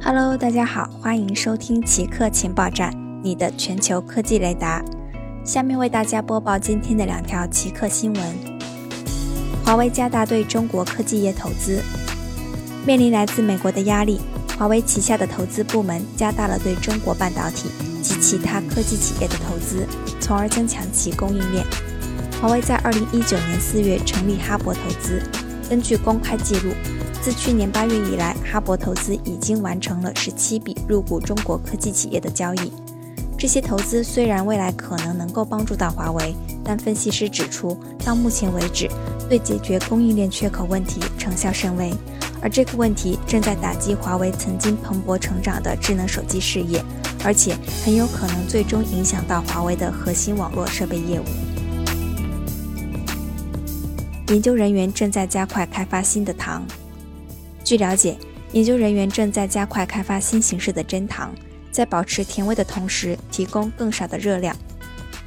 Hello，大家好，欢迎收听奇客情报站，你的全球科技雷达。下面为大家播报今天的两条奇客新闻：华为加大对中国科技业投资。面临来自美国的压力，华为旗下的投资部门加大了对中国半导体及其他科技企业的投资，从而增强其供应链。华为在二零一九年四月成立哈勃投资，根据公开记录。自去年八月以来，哈勃投资已经完成了十七笔入股中国科技企业的交易。这些投资虽然未来可能能够帮助到华为，但分析师指出，到目前为止，对解决供应链缺口问题成效甚微。而这个问题正在打击华为曾经蓬勃成长的智能手机事业，而且很有可能最终影响到华为的核心网络设备业务。研究人员正在加快开发新的糖。据了解，研究人员正在加快开发新形式的真糖，在保持甜味的同时提供更少的热量。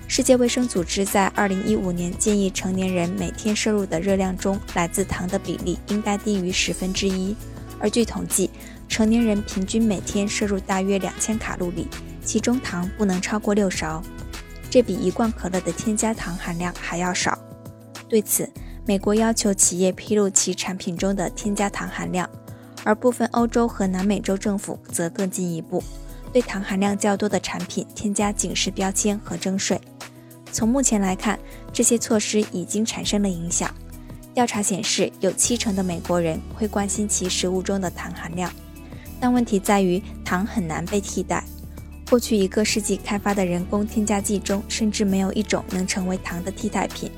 世界卫生组织在2015年建议成年人每天摄入的热量中来自糖的比例应该低于十分之一，而据统计，成年人平均每天摄入大约两千卡路里，其中糖不能超过六勺，这比一罐可乐的添加糖含量还要少。对此，美国要求企业披露其产品中的添加糖含量，而部分欧洲和南美洲政府则更进一步，对糖含量较多的产品添加警示标签和征税。从目前来看，这些措施已经产生了影响。调查显示，有七成的美国人会关心其食物中的糖含量，但问题在于糖很难被替代。过去一个世纪开发的人工添加剂中，甚至没有一种能成为糖的替代品。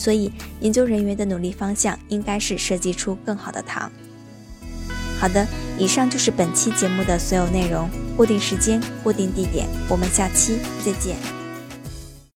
所以，研究人员的努力方向应该是设计出更好的糖。好的，以上就是本期节目的所有内容。固定时间，固定地点，我们下期再见。